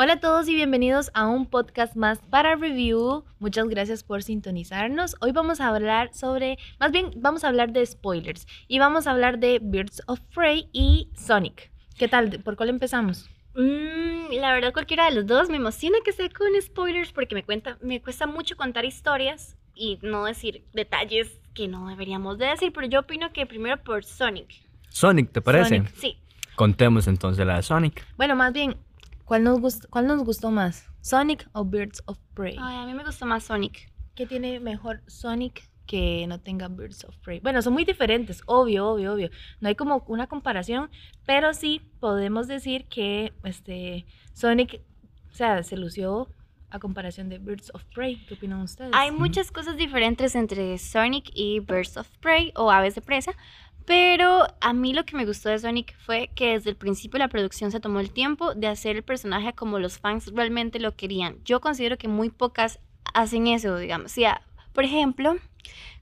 Hola a todos y bienvenidos a un podcast más para review. Muchas gracias por sintonizarnos. Hoy vamos a hablar sobre, más bien vamos a hablar de spoilers y vamos a hablar de Birds of Prey y Sonic. ¿Qué tal? ¿Por cuál empezamos? Mm, la verdad cualquiera de los dos me emociona que sea con spoilers porque me cuenta, me cuesta mucho contar historias y no decir detalles que no deberíamos de decir, pero yo opino que primero por Sonic. Sonic, ¿te parece? Sonic. Sí. Contemos entonces la de Sonic. Bueno, más bien, ¿cuál nos, gust- cuál nos gustó más? ¿Sonic o Birds of Prey? Ay, a mí me gustó más Sonic. ¿Qué tiene mejor Sonic que no tenga Birds of Prey? Bueno, son muy diferentes, obvio, obvio, obvio. No hay como una comparación, pero sí podemos decir que este Sonic, o sea, se lució a comparación de Birds of Prey. ¿Qué opinan ustedes? Hay muchas cosas diferentes entre Sonic y Birds of Prey o Aves de Presa, pero a mí lo que me gustó de Sonic fue que desde el principio la producción se tomó el tiempo de hacer el personaje como los fans realmente lo querían. Yo considero que muy pocas hacen eso, digamos. O sea, por ejemplo,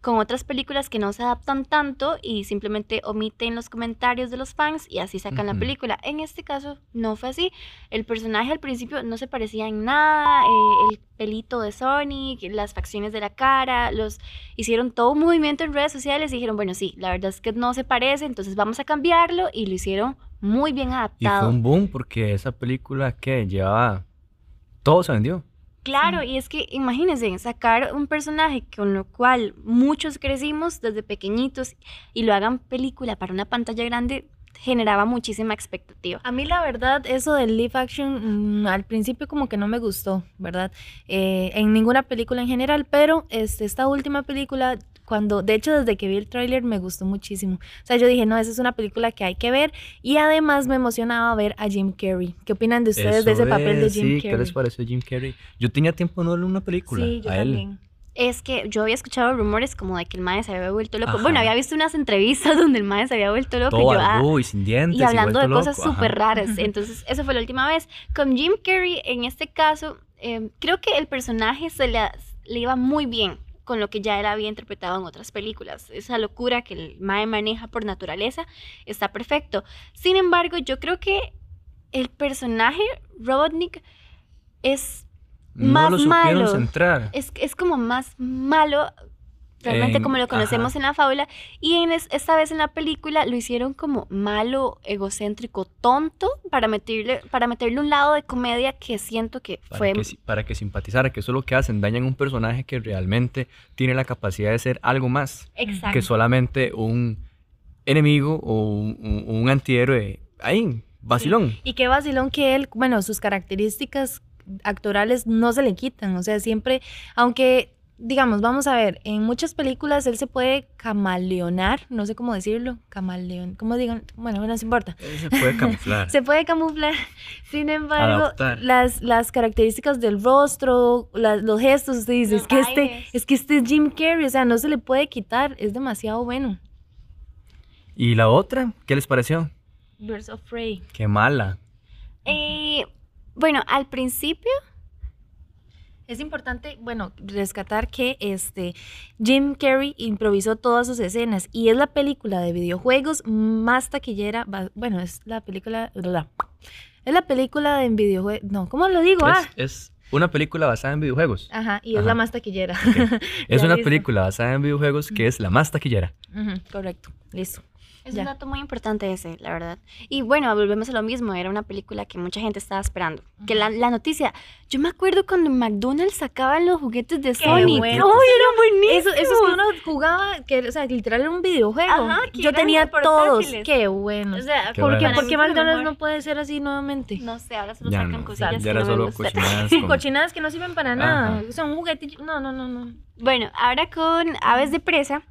con otras películas que no se adaptan tanto y simplemente omiten los comentarios de los fans y así sacan la Ujú. película. En este caso no fue así. El personaje al principio no se parecía en nada, eh, el pelito de Sonic, las facciones de la cara, los hicieron todo un movimiento en redes sociales y dijeron, bueno, sí, la verdad es que no se parece, entonces vamos a cambiarlo y lo hicieron muy bien Y fue adaptado. un boom porque esa película que llevaba. Todo se vendió. Claro, Sí. y es que imagínense sacar un personaje con lo cual muchos crecimos desde pequeñitos y lo hagan película para una pantalla grande generaba muchísima expectativa. A mí la verdad, eso del live action mm, al principio como que no me gustó, ¿verdad? Eh, en ninguna película en general, pero este, esta última película, cuando, de hecho desde que vi el tráiler me gustó muchísimo. O sea, yo dije, no, esa es una película que hay que ver y además me emocionaba ver a Jim Carrey. ¿Qué opinan de ustedes de ese Eso papel de es, Jim sí, Carrey? ¿qué les pareció Jim Carrey? Yo tenía tiempo de no verle una película. Sí, yo a él. también. Es que yo había escuchado rumores como de que el mae se había vuelto loco. Ajá. Bueno, había visto unas entrevistas donde el mae se había vuelto loco Todo y yo, ah, y sin dientes. y hablando de vuelto cosas súper raras. Entonces, eso fue la última vez. Con Jim Carrey, en este caso, eh, creo que el personaje se le, le iba muy bien con lo que ya él había interpretado en otras películas. Esa locura que el Mae maneja por naturaleza está perfecto. Sin embargo, yo creo que el personaje Robotnik es, No más lo malo. centrar. es, es como más malo. Realmente En- como lo conocemos ajá. en la fábula y en es- esta vez en la película lo hicieron como malo, egocéntrico, tonto para meterle para meterle un lado de comedia que siento que Para, fue que, para que simpatizara, que eso es lo que hacen, dañan un personaje que realmente tiene la capacidad de ser algo más exacto. que solamente un enemigo o un, un- un antihéroe ahí, vacilón. Y qué vacilón que él, bueno, sus características actorales no se le quitan, o sea, siempre, aunque, digamos, vamos a ver, en muchas películas él se puede camaleonar, no sé cómo decirlo, camaleón, ¿cómo digan? Bueno, no se importa. Él Se puede camuflar. Se puede camuflar, sin embargo, Adaptar. las, las características del rostro, la- los gestos, usted dice, Los es que, este, es que este es Jim Carrey, o sea, no se le puede quitar, es demasiado bueno. ¿Y la otra? ¿Qué les pareció? Birds of Prey. Qué mala. Eh, bueno, al principio Es importante, bueno, rescatar que este Jim Carrey improvisó todas sus escenas y es la película de videojuegos más taquillera, bueno, es la película, es la película de videojuegos, no, ¿cómo lo digo? Ah, Es, es una película basada en videojuegos. ajá, y es Ajá. la más taquillera. Es una listo. película basada en videojuegos que es la más taquillera. Correcto, listo. Es Ya. un dato muy importante ese, la verdad. Y bueno, volvemos a lo mismo, era una película que mucha gente estaba esperando. Que la, la noticia, yo me acuerdo cuando McDonald's sacaban los juguetes de Sonic. bueno. ¡Ay, era buenísimo! Eso, eso es que uno jugaba, que, o sea, que literal era un videojuego. Ajá, que Yo tenía todos, qué bueno. O sea, Qué ¿Por qué, por McDonald's no puede ser así nuevamente? No sé, ahora solo Ya sacan no, cosillas ya que era no solo cochinadas Sí, con- cochinadas que no sirven para nada. Ajá. O sea, un juguete. No, no, no, no. Bueno, ahora con Aves de Presa,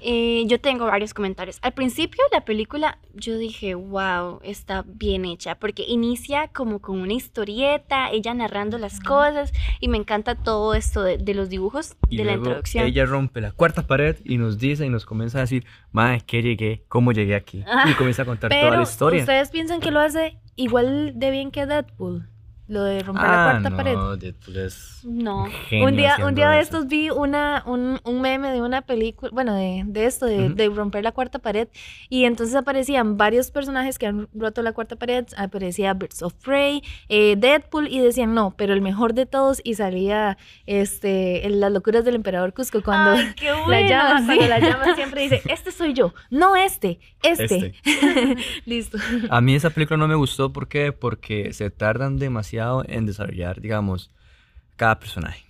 eh, yo tengo varios comentarios. Al principio la película, yo dije, wow, está bien hecha, porque inicia como con una historieta, ella narrando las cosas, y me encanta todo esto de, de los dibujos, Y de la introducción. ella rompe la cuarta pared y nos dice y nos comienza a decir, madre, ¿qué llegué? ¿Cómo llegué aquí? Ah, y comienza a contar toda la historia. ustedes piensan que lo hace igual de bien que Deadpool. Lo de romper la Ah, cuarta no, pared. Deadpool es No. Un día, un día de estos vi una, un, un meme de una película, bueno, de, de esto, de, de romper la cuarta pared. Y entonces aparecían varios personajes que han roto la cuarta pared. Aparecía Birds of Prey, eh, Deadpool, y decían no, pero el mejor de todos. Y salía este, en las locuras del emperador Cusco cuando Ay, qué la bueno, llama, sí. cuando la llama siempre dice, este soy yo, no este, este. Listo. A mí esa película no me gustó ¿por qué? porque se tardan demasiado en desarrollar, digamos, cada personaje.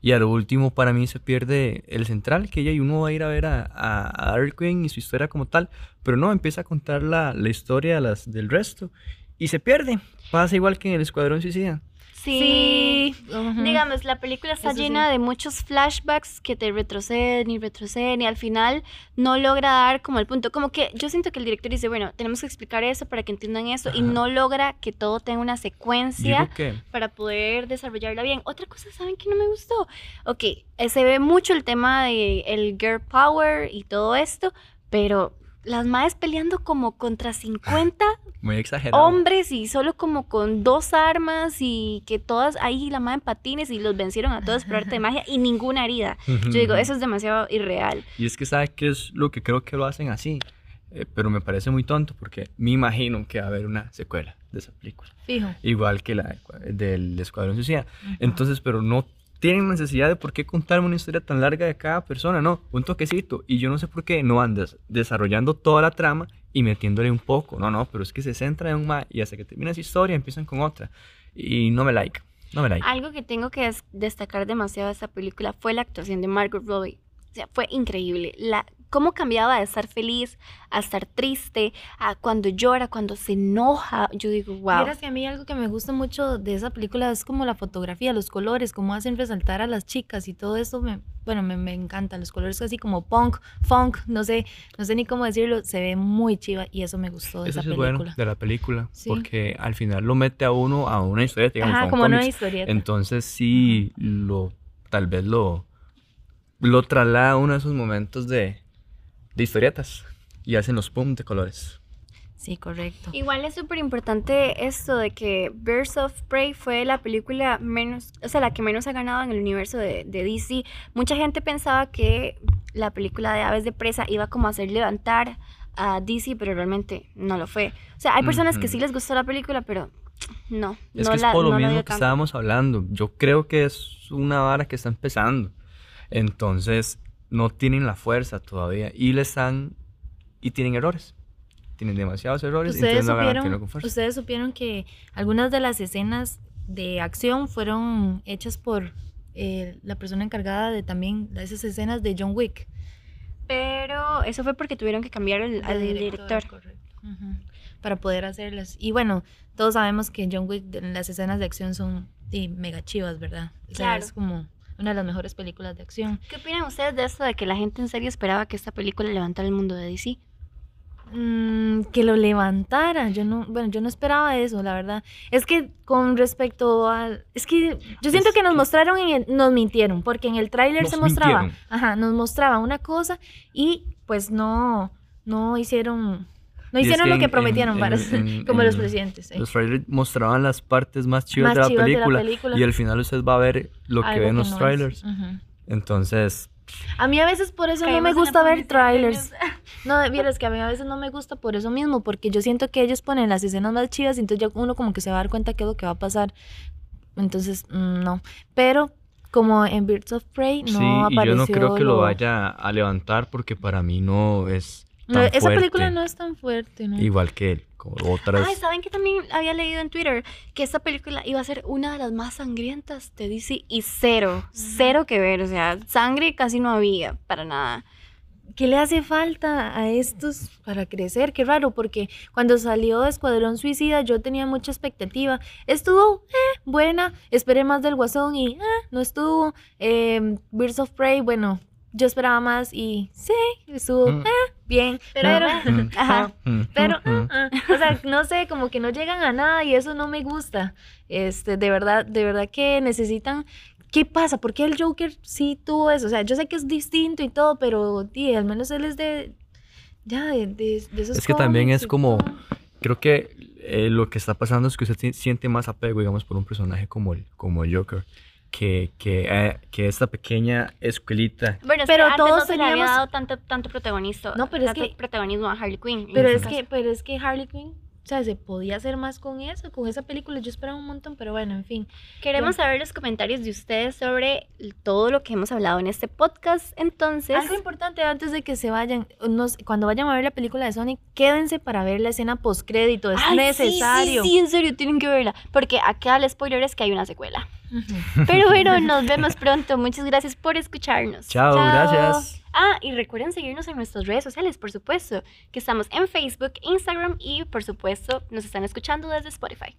Y a lo último para mí se pierde el central, que ella y uno va a ir a ver a, a, a y su historia como tal, pero no, empieza a contar la, la historia las, del resto y se pierde. Pasa igual que en el Escuadrón Suicida. Sí. Digamos, la película está Eso sí. llena de muchos flashbacks que te retroceden y retroceden y al final no logra dar como el punto. Como que yo siento que el director dice, bueno, tenemos que explicar eso para que entiendan eso y no logra que todo tenga una secuencia para poder desarrollarla bien. Otra cosa, ¿saben que no me gustó? Ok, eh, se ve mucho el tema de el girl power y todo esto, pero las madres peleando como contra 50 muy exagerado. hombres y solo como con dos armas y que todas ahí la madre en patines y los vencieron a todos por arte de magia y ninguna herida. Yo digo, eso es demasiado irreal. Y es que sabe qué es lo que creo que lo hacen así. Eh, pero me parece muy tonto porque me imagino que va a haber una secuela de esa película. Fijo. Igual que la del Escuadrón Suicida. Entonces, pero no tienen necesidad de por qué contarme una historia tan larga de cada persona, no, un toquecito. Y yo no sé por qué no van des- desarrollando toda la trama y metiéndole un poco. No, no, pero es que se centra en un más y hasta que termina esa historia empiezan con otra. Y no me like, no me like. Algo que tengo que des- destacar demasiado de esta película fue la actuación de Margot Robbie. O sea, fue increíble. La, cómo cambiaba de estar feliz a estar triste, a cuando llora, cuando se enoja. Yo digo, wow. Vieras que a mí algo que me gusta mucho de esa película es como la fotografía, los colores, cómo hacen resaltar a las chicas y todo eso, me, bueno, me, me encanta. Los colores así como punk, funk, no sé, no sé ni cómo decirlo, se ve muy chiva y eso me gustó de Eso esa es película. bueno de la película, Sí. porque al final lo mete a uno a una historia, digamos, a Ajá, como una cómics. historieta. Entonces sí, lo, tal vez lo, lo traslada a uno de esos momentos de, de historietas y hacen los pum de colores. Sí, correcto. Igual es súper importante esto de que Birds of Prey fue la película menos, o sea, la que menos ha ganado en el universo de, de DC. Mucha gente pensaba que la película de Aves de Presa iba como a hacer levantar a DC, pero realmente no lo fue. O sea, hay personas que sí les gustó la película, pero no. Es no que es la- por lo no mismo que estábamos hablando. Yo creo que es una vara que está empezando. Entonces no tienen la fuerza todavía y le están y tienen errores. Tienen demasiados errores. ¿Ustedes no supieron, con fuerza. ustedes supieron que algunas de las escenas de acción fueron hechas por eh, la persona encargada de también de esas escenas de John Wick. Pero eso fue porque tuvieron que cambiar el, al director. Para poder hacerlas. Y bueno, todos sabemos que John Wick, las escenas de acción son sí, mega chivas, ¿verdad? O sea, Claro. es como una de las mejores películas de acción. ¿Qué opinan ustedes de esto de que la gente en serio esperaba que esta película levantara el mundo de DC? Mm, que lo levantara. Yo no, bueno, yo no esperaba eso, la verdad. Es que con respecto al, es que yo siento Es que nos que- mostraron, en el- nos mintieron, porque en el tráiler se mostraba, mintieron. ajá, nos mostraba una cosa y pues no, no hicieron, no hicieron lo que en- prometieron, en- varas, en- como los en- presidentes. eh. Los trailers mostraban las partes más chivas, Más de, la chivas de la película, y al final usted va a ver lo que ven los no trailers. Entonces, A mí a veces por eso no me gusta ver trailers. No, vieras que a mí a veces no me gusta por eso mismo, porque yo siento que ellos ponen las escenas más chidas y entonces ya uno como que se va a dar cuenta qué es lo que va a pasar. Entonces, mm, no. Pero como en Birds of Prey no sí, y yo apareció no creo que lo lo- vaya a levantar porque para mí no es No, esa fuerte. película no es tan fuerte, ¿no? Igual que él, como otras. Ay, ¿saben que también había leído en Twitter? Que esta película iba a ser una de las más sangrientas de DC y cero, cero que ver, o sea, sangre casi no había para nada. ¿Qué le hace falta a estos para crecer? Qué raro, porque cuando salió Escuadrón Suicida yo tenía mucha expectativa. Estuvo eh, buena, esperé más del Guasón y eh, no estuvo. Eh, Birds of Prey, bueno, yo esperaba más y sí, estuvo Mm. eh, bien. Pero, ajá, pero, o sea, no sé, como que no llegan a nada y eso no me gusta. Este, de verdad, de verdad que necesitan. ¿Qué pasa? ¿Por qué el Joker sí tuvo eso? O sea, yo sé que es distinto y todo, pero tí, al menos él es de. Ya, de, de, de esos Es que también es como- todo. Creo que eh, lo que está pasando es que usted si- siente más apego, digamos, por un personaje como el, como el Joker, que, que, eh, que esta pequeña escuelita. Bueno, es Pero que antes todos no se le había teníamos- dado tanto, tanto protagonista, No, pero es tanto que- protagonismo a Harley Quinn. Pero es caso. que, pero es que Harley Quinn, o sea, se podía hacer más con eso, con esa película. Yo esperaba un montón, pero bueno, en fin. Queremos saber los comentarios de ustedes sobre todo lo que hemos hablado en este podcast. Entonces, Algo importante antes de que se vayan, nos- cuando vayan a ver la película de Sonic, quédense para ver la escena post crédito, es Ay, sí, necesario. Sí, sí, en serio, tienen que verla. Porque acá el spoiler es que hay una secuela. Pero bueno, nos vemos pronto. Muchas gracias por escucharnos. Chao, gracias. Ah, y recuerden seguirnos en nuestras redes sociales, por supuesto, que estamos en Facebook, Instagram y, por supuesto, nos están escuchando desde Spotify.